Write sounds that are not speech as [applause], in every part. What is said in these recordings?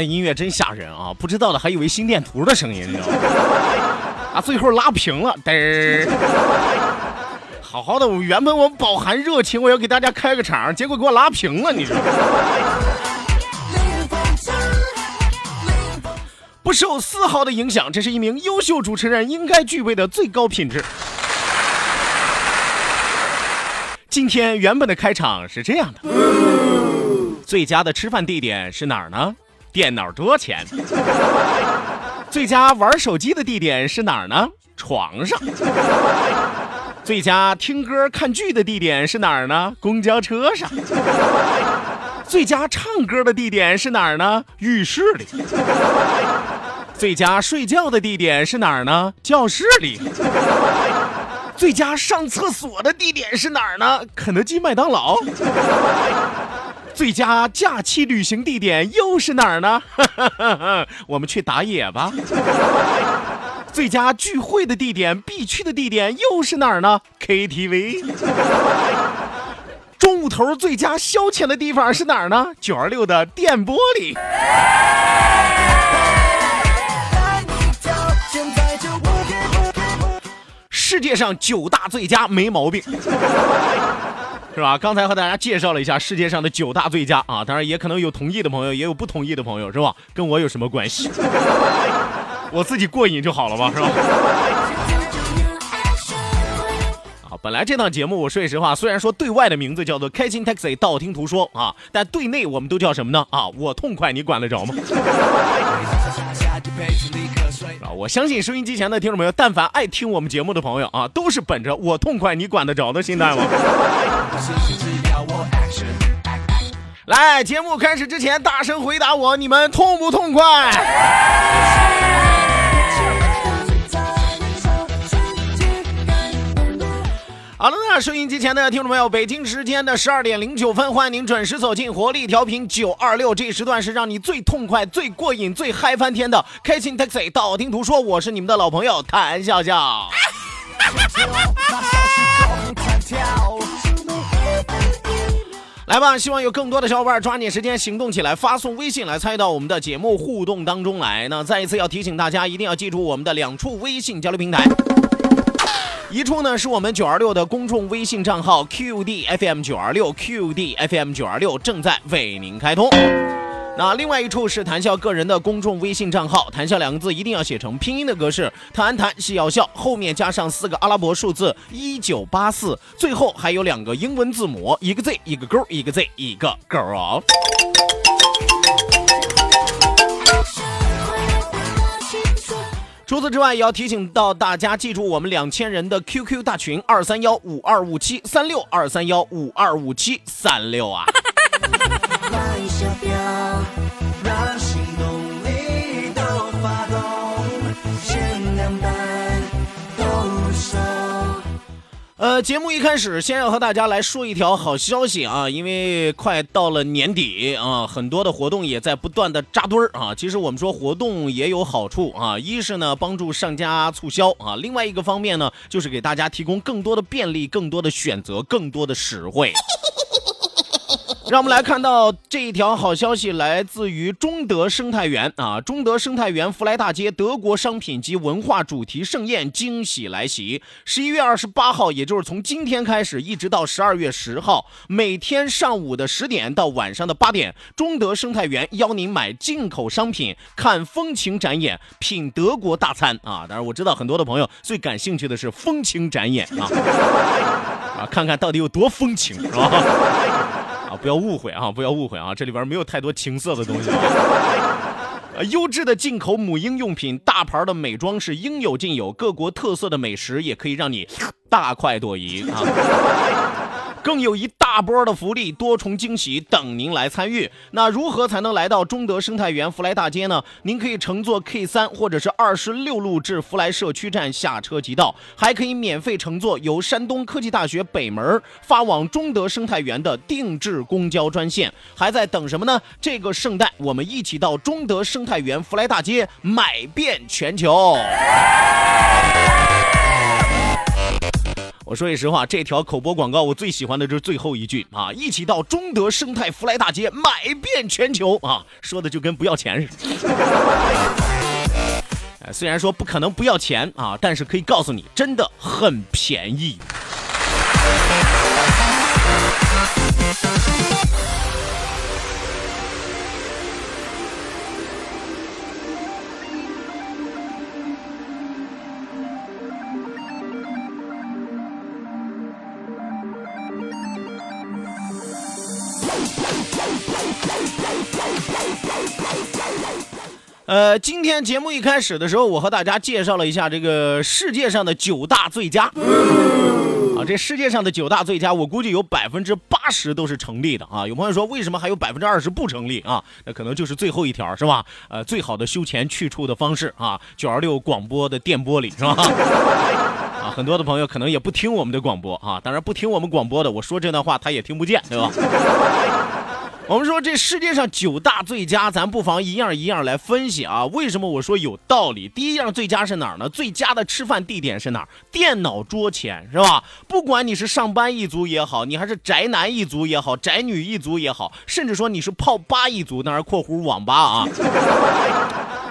那音乐真吓人啊！不知道的还以为心电图的声音，你知道吗？啊，最后拉平了，嘚儿。好好的，我原本我饱含热情，我要给大家开个场，结果给我拉平了，你说。不受丝毫的影响，这是一名优秀主持人应该具备的最高品质。今天原本的开场是这样的：最佳的吃饭地点是哪儿呢？电脑多钱？[laughs] 最佳玩手机的地点是哪儿呢？床上。最佳听歌看剧的地点是哪儿呢？公交车上。最佳唱歌的地点是哪儿呢？浴室里。最佳睡觉的地点是哪儿呢？教室里。最佳上厕所的地点是哪儿呢？肯德基、麦当劳。最佳假期旅行地点又是哪儿呢？[laughs] 我们去打野吧。最佳聚会的地点必去的地点又是哪儿呢？KTV。中午头最佳消遣的地方是哪儿呢？九二六的电波里。世界上九大最佳没毛病。是吧？刚才和大家介绍了一下世界上的九大最佳啊，当然也可能有同意的朋友，也有不同意的朋友，是吧？跟我有什么关系？[laughs] 我自己过瘾就好了嘛，是吧？[laughs] 啊，本来这档节目，我说句实话，虽然说对外的名字叫做开心 Taxi，道听途说啊，但对内我们都叫什么呢？啊，我痛快，你管得着吗？[laughs] 啊，我相信收音机前的听众朋友，但凡爱听我们节目的朋友啊，都是本着我痛快，你管得着的心态吗？来，节目开始之前，大声回答我，你们痛不痛快？好了，那收音机前的听众朋友，北京时间的十二点零九分，欢迎您准时走进活力调频九二六，这时段是让你最痛快、最过瘾、最嗨翻天的开心 taxi。道听途说，我是你们的老朋友谭笑笑。[laughs] 来吧，希望有更多的小伙伴抓紧时间行动起来，发送微信来参与到我们的节目互动当中来。那再一次要提醒大家，一定要记住我们的两处微信交流平台。一处呢是我们九二六的公众微信账号 QDFM 九二六 QDFM 九二六正在为您开通。那另外一处是谈笑个人的公众微信账号，谈笑两个字一定要写成拼音的格式，谈谈是要笑，后面加上四个阿拉伯数字一九八四，最后还有两个英文字母，一个 Z 一个勾，一个 Z 一个勾哦。除此之外，也要提醒到大家，记住我们两千人的 QQ 大群二三幺五二五七三六二三幺五二五七三六啊。[laughs] 呃，节目一开始，先要和大家来说一条好消息啊，因为快到了年底啊，很多的活动也在不断的扎堆儿啊。其实我们说活动也有好处啊，一是呢帮助上家促销啊，另外一个方面呢就是给大家提供更多的便利、更多的选择、更多的实惠。让我们来看到这一条好消息，来自于中德生态园啊！中德生态园福来大街德国商品及文化主题盛宴惊喜来袭。十一月二十八号，也就是从今天开始，一直到十二月十号，每天上午的十点到晚上的八点，中德生态园邀您买进口商品、看风情展演、品德国大餐啊！当然，我知道很多的朋友最感兴趣的是风情展演啊，[laughs] 啊，看看到底有多风情，是吧？啊，不要误会啊！不要误会啊！这里边没有太多情色的东西。[laughs] 呃，优质的进口母婴用品，大牌的美妆是应有尽有，各国特色的美食也可以让你大快朵颐啊！更有一大波的福利，多重惊喜等您来参与。那如何才能来到中德生态园福来大街呢？您可以乘坐 K 三或者是二十六路至福来社区站下车即到，还可以免费乘坐由山东科技大学北门发往中德生态园的定制公交专线。还在等什么呢？这个圣诞，我们一起到中德生态园福来大街买遍全球。我说句实话，这条口播广告我最喜欢的就是最后一句啊！一起到中德生态福来大街买遍全球啊！说的就跟不要钱似的。虽然说不可能不要钱啊，但是可以告诉你，真的很便宜。呃，今天节目一开始的时候，我和大家介绍了一下这个世界上的九大最佳。啊，这世界上的九大最佳，我估计有百分之八十都是成立的啊。有朋友说，为什么还有百分之二十不成立啊？那可能就是最后一条是吧？呃，最好的修钱去处的方式啊，九二六广播的电波里是吧？[laughs] 啊，很多的朋友可能也不听我们的广播啊，当然不听我们广播的，我说这段话他也听不见，对吧？我们说这世界上九大最佳，咱不妨一样一样来分析啊。为什么我说有道理？第一样最佳是哪儿呢？最佳的吃饭地点是哪儿？电脑桌前是吧？不管你是上班一族也好，你还是宅男一族也好，宅女一族也好，甚至说你是泡吧一族，那是括弧网吧啊。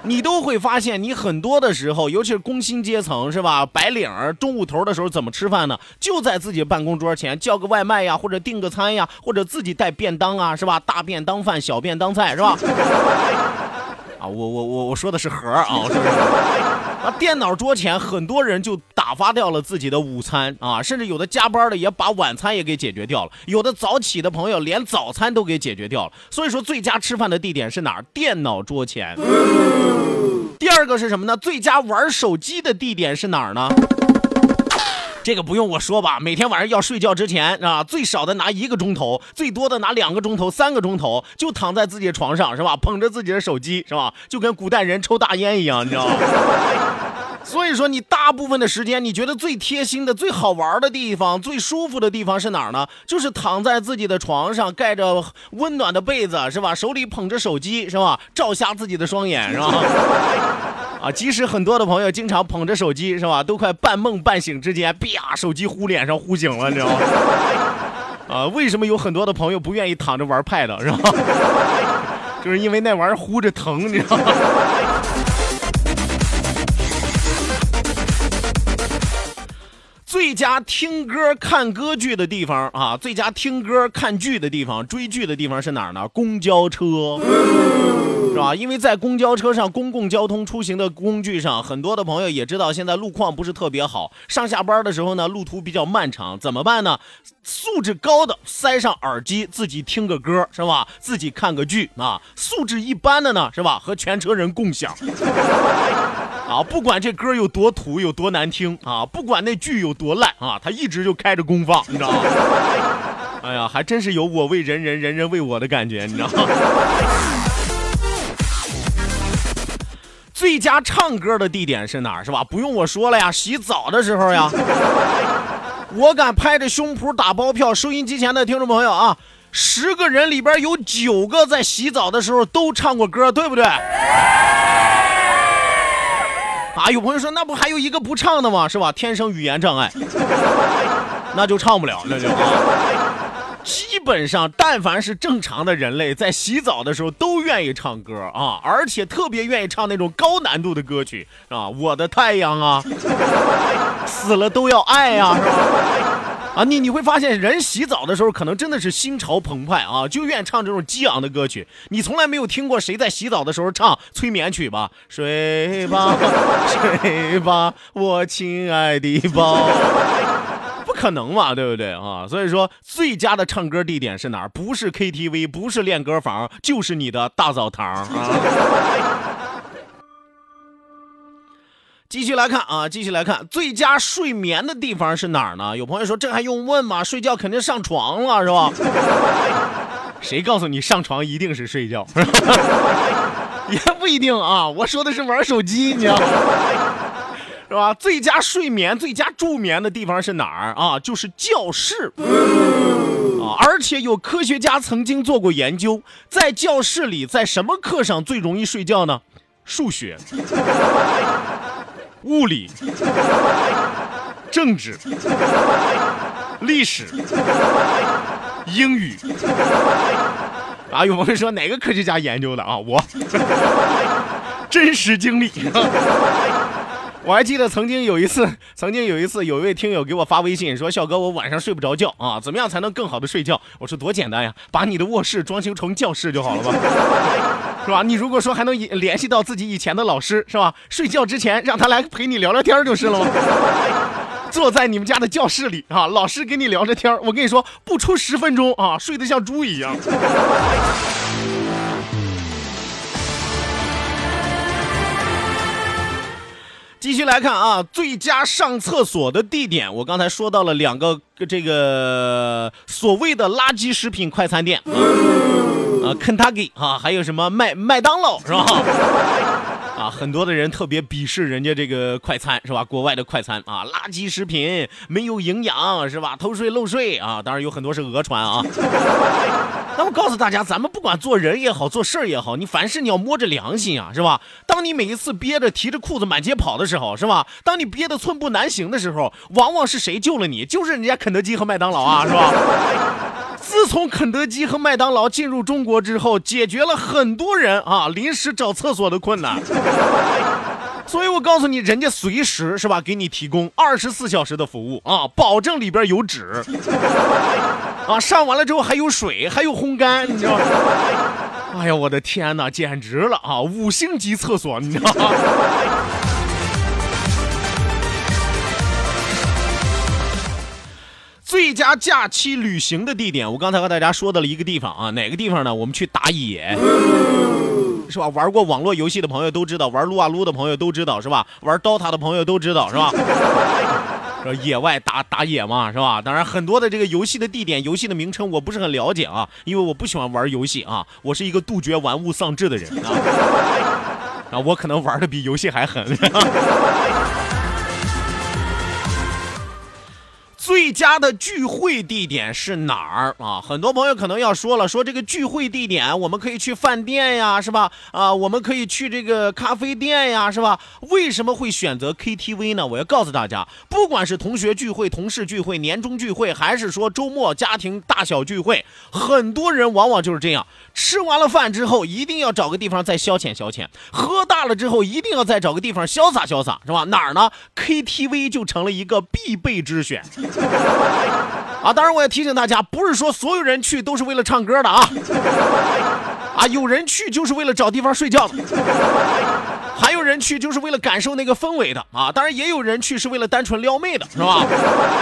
你都会发现，你很多的时候，尤其是工薪阶层，是吧？白领儿中午头的时候怎么吃饭呢？就在自己办公桌前叫个外卖呀，或者订个餐呀，或者自己带便当啊，是吧？大便当饭，小便当菜，是吧？啊，我我我我说的是盒啊，我说是啊，电脑桌前很多人就打发掉了自己的午餐啊，甚至有的加班的也把晚餐也给解决掉了，有的早起的朋友连早餐都给解决掉了。所以说，最佳吃饭的地点是哪儿？电脑桌前。第二个是什么呢？最佳玩手机的地点是哪儿呢？这个不用我说吧，每天晚上要睡觉之前啊，最少的拿一个钟头，最多的拿两个钟头、三个钟头，就躺在自己的床上是吧？捧着自己的手机是吧？就跟古代人抽大烟一样，你知道吗？所以说，你大部分的时间，你觉得最贴心的、最好玩的地方、最舒服的地方是哪儿呢？就是躺在自己的床上，盖着温暖的被子是吧？手里捧着手机是吧？照瞎自己的双眼是吧？[laughs] 啊，即使很多的朋友经常捧着手机，是吧？都快半梦半醒之间，啪，手机呼脸上呼醒了，你知道吗？[laughs] 啊，为什么有很多的朋友不愿意躺着玩 Pad，是吧？[laughs] 就是因为那玩意儿呼着疼，你知道吗？最佳听歌看歌剧的地方啊，最佳听歌看剧的地方、追剧的地方是哪儿呢？公交车，是吧？因为在公交车上、公共交通出行的工具上，很多的朋友也知道，现在路况不是特别好。上下班的时候呢，路途比较漫长，怎么办呢？素质高的塞上耳机，自己听个歌，是吧？自己看个剧啊。素质一般的呢，是吧？和全车人共享。[laughs] 啊，不管这歌有多土、有多难听啊，不管那剧有多烂啊，他一直就开着功放，你知道吗？[laughs] 哎呀，还真是有我为人人，人人为我的感觉，你知道吗？最佳唱歌的地点是哪儿？是吧？不用我说了呀，洗澡的时候呀。我敢拍着胸脯打包票，收音机前的听众朋友啊，十个人里边有九个在洗澡的时候都唱过歌，对不对？啊，有朋友说，那不还有一个不唱的吗？是吧？天生语言障碍，那就唱不了，那就。基本上，但凡是正常的人类，在洗澡的时候都愿意唱歌啊，而且特别愿意唱那种高难度的歌曲啊，我的太阳啊，死了都要爱呀，是吧？啊，你你会发现，人洗澡的时候可能真的是心潮澎湃啊，就愿意唱这种激昂的歌曲。你从来没有听过谁在洗澡的时候唱催眠曲吧？睡吧，睡吧，我亲爱的宝。可能嘛，对不对啊？所以说，最佳的唱歌地点是哪儿？不是 KTV，不是练歌房，就是你的大澡堂啊！[laughs] 继续来看啊，继续来看，最佳睡眠的地方是哪儿呢？有朋友说，这还用问吗？睡觉肯定上床了，是吧？[laughs] 谁告诉你上床一定是睡觉？[laughs] 也不一定啊，我说的是玩手机，你知道？是吧？最佳睡眠、最佳助眠的地方是哪儿啊？就是教室啊！而且有科学家曾经做过研究，在教室里，在什么课上最容易睡觉呢？数学、[laughs] 物理、政治、历史、英语。啊，有朋友说哪个科学家研究的啊？我真实经历。我还记得曾经有一次，[laughs] 曾经有一次，有一位听友给我发微信说：“笑哥，我晚上睡不着觉啊，怎么样才能更好的睡觉？”我说：“多简单呀，把你的卧室装修成教室就好了吧，[laughs] 是吧？你如果说还能联系到自己以前的老师，是吧？睡觉之前让他来陪你聊聊天就是了吗？[laughs] 坐在你们家的教室里啊，老师跟你聊着天我跟你说，不出十分钟啊，睡得像猪一样。”继续来看啊，最佳上厕所的地点，我刚才说到了两个这个所谓的垃圾食品快餐店啊，肯塔基啊，还有什么麦麦当劳是吧？啊，很多的人特别鄙视人家这个快餐，是吧？国外的快餐啊，垃圾食品，没有营养，是吧？偷税漏税啊，当然有很多是讹传啊。[laughs] 那我告诉大家，咱们不管做人也好，做事儿也好，你凡事你要摸着良心啊，是吧？当你每一次憋着提着裤子满街跑的时候，是吧？当你憋得寸步难行的时候，往往是谁救了你？就是人家肯德基和麦当劳啊，是吧？自从肯德基和麦当劳进入中国之后，解决了很多人啊临时找厕所的困难。[laughs] 所以我告诉你，人家随时是吧，给你提供二十四小时的服务啊，保证里边有纸啊，上完了之后还有水，还有烘干，你知道吗？哎呀，我的天哪，简直了啊！五星级厕所，你知道吗？最佳假期旅行的地点，我刚才和大家说到了一个地方啊，哪个地方呢？我们去打野，是吧？玩过网络游戏的朋友都知道，玩撸啊撸的朋友都知道，是吧？玩 DOTA 的朋友都知道，是吧？[laughs] 说野外打打野嘛，是吧？当然，很多的这个游戏的地点、游戏的名称我不是很了解啊，因为我不喜欢玩游戏啊，我是一个杜绝玩物丧志的人啊，[laughs] 啊，我可能玩的比游戏还狠。[laughs] 最佳的聚会地点是哪儿啊？很多朋友可能要说了，说这个聚会地点我们可以去饭店呀，是吧？啊，我们可以去这个咖啡店呀，是吧？为什么会选择 KTV 呢？我要告诉大家，不管是同学聚会、同事聚会、年终聚会，还是说周末家庭大小聚会，很多人往往就是这样，吃完了饭之后，一定要找个地方再消遣消遣；喝大了之后，一定要再找个地方潇洒潇洒，是吧？哪儿呢？KTV 就成了一个必备之选。[laughs] 啊，当然我也提醒大家，不是说所有人去都是为了唱歌的啊，啊，有人去就是为了找地方睡觉的，还有人去就是为了感受那个氛围的啊，当然也有人去是为了单纯撩妹的，是吧？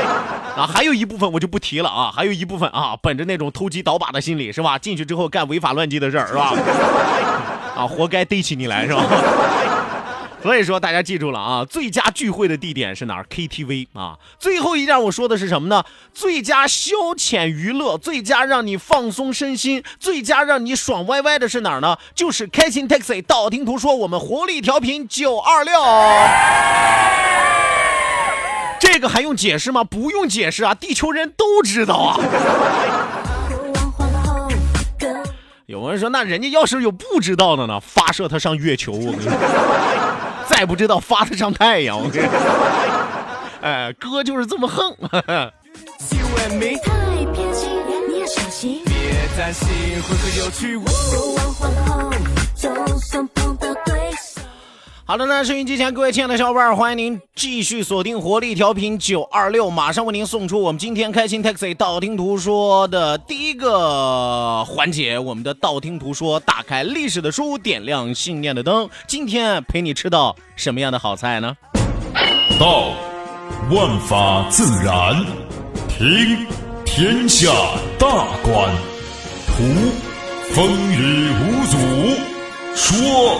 [laughs] 啊，还有一部分我就不提了啊，还有一部分啊，本着那种偷鸡倒把的心理，是吧？进去之后干违法乱纪的事儿，是吧？[laughs] 啊，活该逮起你来，是吧？所以说，大家记住了啊！最佳聚会的地点是哪儿？KTV 啊！最后一样我说的是什么呢？最佳消遣娱乐，最佳让你放松身心，最佳让你爽歪歪的是哪儿呢？就是开心 Taxi。道听途说，我们活力调频九二六，这个还用解释吗？不用解释啊，地球人都知道啊。有人说，那人家要是有不知道的呢？发射他上月球，我跟你说。再不知道发得上太阳，我跟你 [laughs] 哎，哥就是这么横。心。别担心，会很有趣。过往皇后，就算碰到对手。好的那，收音机前各位亲爱的小伙伴，欢迎您继续锁定活力调频九二六，马上为您送出我们今天开心 taxi 道听途说的第一个环节，我们的道听途说，打开历史的书，点亮信念的灯。今天陪你吃到什么样的好菜呢？道，万法自然；听，天下大观；图，风雨无阻；说，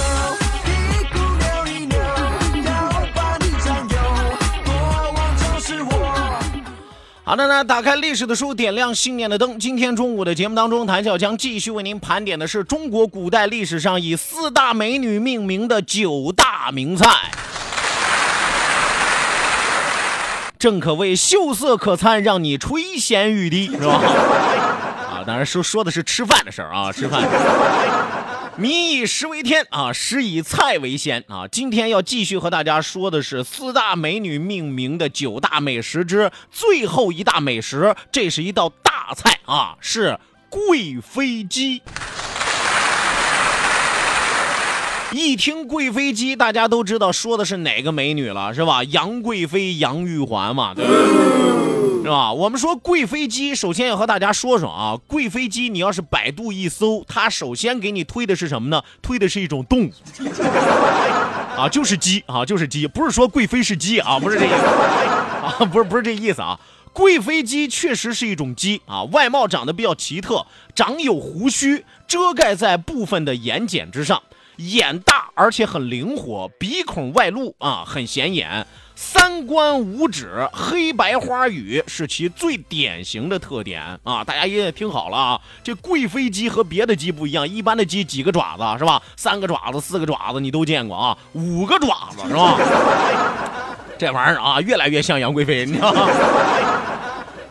好的呢，打开历史的书，点亮信念的灯。今天中午的节目当中，谭笑将继续为您盘点的是中国古代历史上以四大美女命名的九大名菜。正可谓秀色可餐，让你垂涎欲滴，是吧？啊，当然说说的是吃饭的事儿啊，吃饭。民以食为天啊，食以菜为先啊。今天要继续和大家说的是四大美女命名的九大美食之最后一大美食，这是一道大菜啊，是贵妃鸡。一听贵妃鸡，大家都知道说的是哪个美女了，是吧？杨贵妃、杨玉环嘛，对不对？是吧？我们说贵妃鸡，首先要和大家说说啊，贵妃鸡，你要是百度一搜，它首先给你推的是什么呢？推的是一种动物，啊，就是鸡啊，就是鸡，不是说贵妃是鸡啊，不是这意思啊，不是不是这意思啊。贵妃鸡确实是一种鸡啊，外貌长得比较奇特，长有胡须，遮盖在部分的眼睑之上，眼大而且很灵活，鼻孔外露啊，很显眼。三观五指、黑白花羽是其最典型的特点啊！大家也听好了啊，这贵妃鸡和别的鸡不一样，一般的鸡几个爪子是吧？三个爪子、四个爪子你都见过啊，五个爪子是吧？[laughs] 这玩意儿啊，越来越像杨贵妃，你知道吗？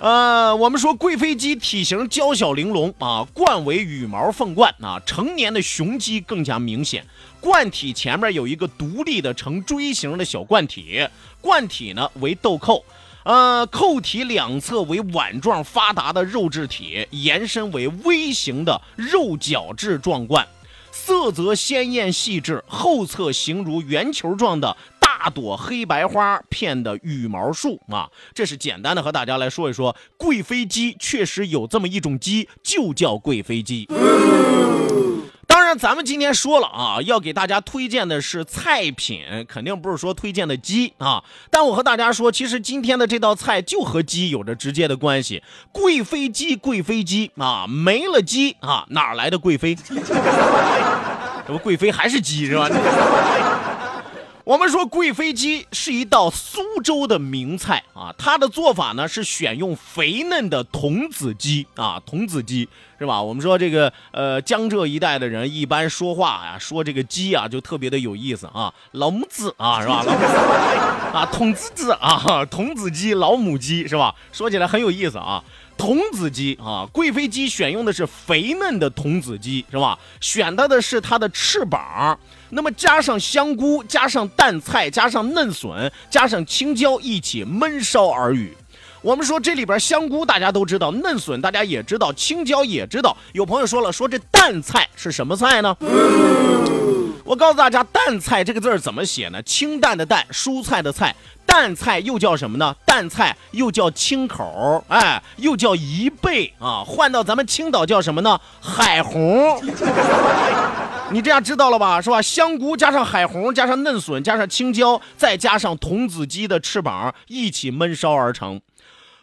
呃，我们说贵妃鸡体型娇小玲珑啊，冠为羽毛凤冠啊，成年的雄鸡更加明显。冠体前面有一个独立的呈锥形的小冠体，冠体呢为豆蔻，呃，扣体两侧为碗状发达的肉质体，延伸为微型的肉角质状冠，色泽鲜艳细致，后侧形如圆球状的。大朵黑白花片的羽毛树啊，这是简单的和大家来说一说，贵妃鸡确实有这么一种鸡，就叫贵妃鸡。当然，咱们今天说了啊，要给大家推荐的是菜品，肯定不是说推荐的鸡啊。但我和大家说，其实今天的这道菜就和鸡有着直接的关系。贵妃鸡，贵妃鸡啊，没了鸡啊，哪来的贵妃？[laughs] 这不贵妃还是鸡是吧？我们说贵妃鸡是一道苏州的名菜啊，它的做法呢是选用肥嫩的童子鸡啊，童子鸡是吧？我们说这个呃江浙一带的人一般说话呀，说这个鸡啊就特别的有意思啊，老母子啊是吧？老母子啊，童子子啊，童子鸡、老母鸡是吧？说起来很有意思啊。童子鸡啊，贵妃鸡选用的是肥嫩的童子鸡，是吧？选到的是它的翅膀，那么加上香菇，加上淡菜，加上嫩笋，加上青椒一起焖烧而语。我们说这里边香菇大家都知道，嫩笋大家也知道，青椒也知道。有朋友说了，说这淡菜是什么菜呢？我告诉大家，淡菜这个字儿怎么写呢？清淡的淡，蔬菜的菜。淡菜又叫什么呢？淡菜又叫青口，哎，又叫贻贝啊。换到咱们青岛叫什么呢？海红。[laughs] 你这样知道了吧？是吧？香菇加上海红，加上嫩笋，加上青椒，再加上童子鸡的翅膀，一起焖烧而成。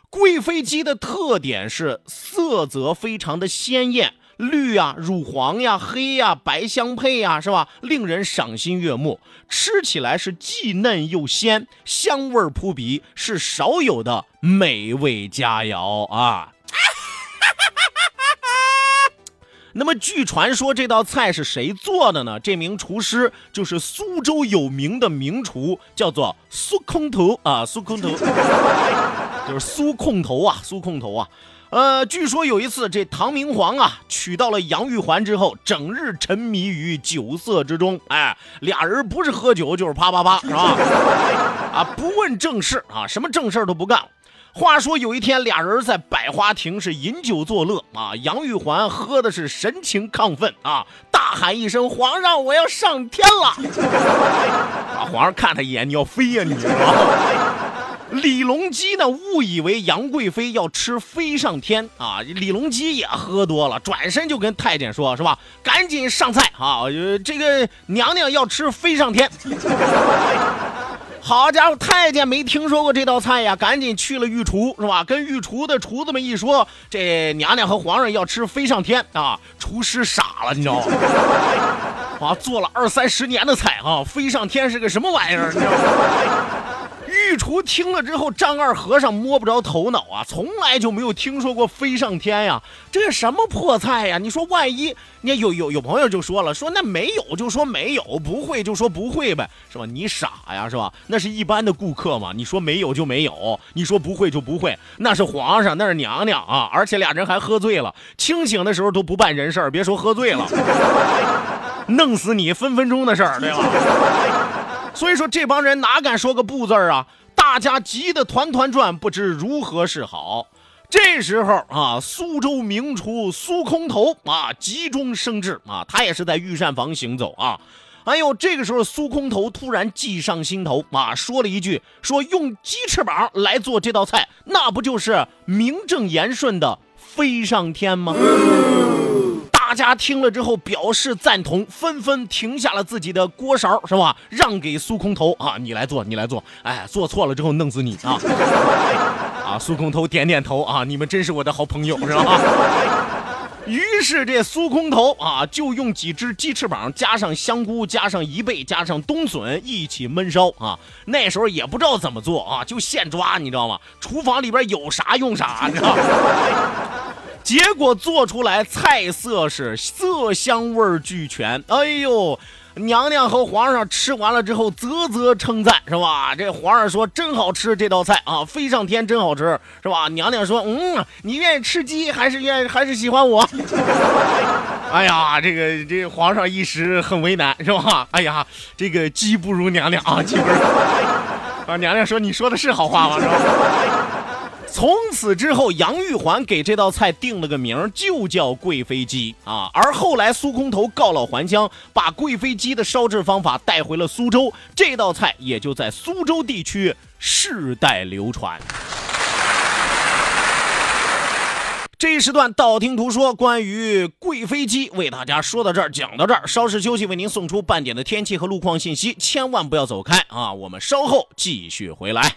贵妃鸡的特点是色泽非常的鲜艳。绿呀、乳黄呀、黑呀、白相配呀，是吧？令人赏心悦目，吃起来是既嫩又鲜，香味扑鼻，是少有的美味佳肴啊！[laughs] 那么，据传说这道菜是谁做的呢？这名厨师就是苏州有名的名厨，叫做苏空头啊，苏空头，[laughs] 就是苏控头啊，苏控头啊。呃，据说有一次，这唐明皇啊娶到了杨玉环之后，整日沉迷于酒色之中，哎，俩人不是喝酒就是啪啪啪，是吧？啊，不问正事啊，什么正事都不干。话说有一天，俩人在百花亭是饮酒作乐啊，杨玉环喝的是神情亢奋啊，大喊一声：“皇上，我要上天了！”啊，皇上看他一眼，你要飞呀你！李隆基呢，误以为杨贵妃要吃飞上天啊！李隆基也喝多了，转身就跟太监说：“是吧？赶紧上菜啊！这个娘娘要吃飞上天。”好家伙，太监没听说过这道菜呀，赶紧去了御厨，是吧？跟御厨的厨子们一说，这娘娘和皇上要吃飞上天啊！厨师傻了，你知道吗？啊，做了二三十年的菜啊，飞上天是个什么玩意儿？你知道吗？御厨听了之后，丈二和尚摸不着头脑啊，从来就没有听说过飞上天呀，这是什么破菜呀？你说万一，你有有有朋友就说了，说那没有就说没有，不会就说不会呗，是吧？你傻呀，是吧？那是一般的顾客嘛，你说没有就没有，你说不会就不会，那是皇上，那是娘娘啊，而且俩人还喝醉了，清醒的时候都不办人事别说喝醉了，[laughs] 弄死你分分钟的事儿，对吧？所以说这帮人哪敢说个不字儿啊？大家急得团团转，不知如何是好。这时候啊，苏州名厨苏空头啊急中生智啊，他也是在御膳房行走啊。哎呦，这个时候苏空头突然计上心头啊，说了一句：“说用鸡翅膀来做这道菜，那不就是名正言顺的飞上天吗？”大家听了之后表示赞同，纷纷停下了自己的锅勺，是吧？让给苏空头啊，你来做，你来做。哎，做错了之后弄死你啊！[laughs] 啊，苏空头点点头啊，你们真是我的好朋友，是吧？于是这苏空头啊，就用几只鸡翅膀，加上香菇，加上贻贝，加上冬笋一起焖烧啊。那时候也不知道怎么做啊，就现抓，你知道吗？厨房里边有啥用啥，你知道？结果做出来菜色是色香味俱全，哎呦，娘娘和皇上吃完了之后啧啧称赞，是吧？这皇上说真好吃这道菜啊，飞上天真好吃，是吧？娘娘说，嗯，你愿意吃鸡还是愿意还是喜欢我？[laughs] 哎呀，这个这皇上一时很为难，是吧？哎呀，这个鸡不如娘娘啊，鸡不如啊，娘娘说你说的是好话吗？是吧？从此之后，杨玉环给这道菜定了个名，就叫贵妃鸡啊。而后来苏空头告老还乡，把贵妃鸡的烧制方法带回了苏州，这道菜也就在苏州地区世代流传。这一时段道听途说关于贵妃鸡，为大家说到这儿，讲到这儿，稍事休息，为您送出半点的天气和路况信息，千万不要走开啊！我们稍后继续回来。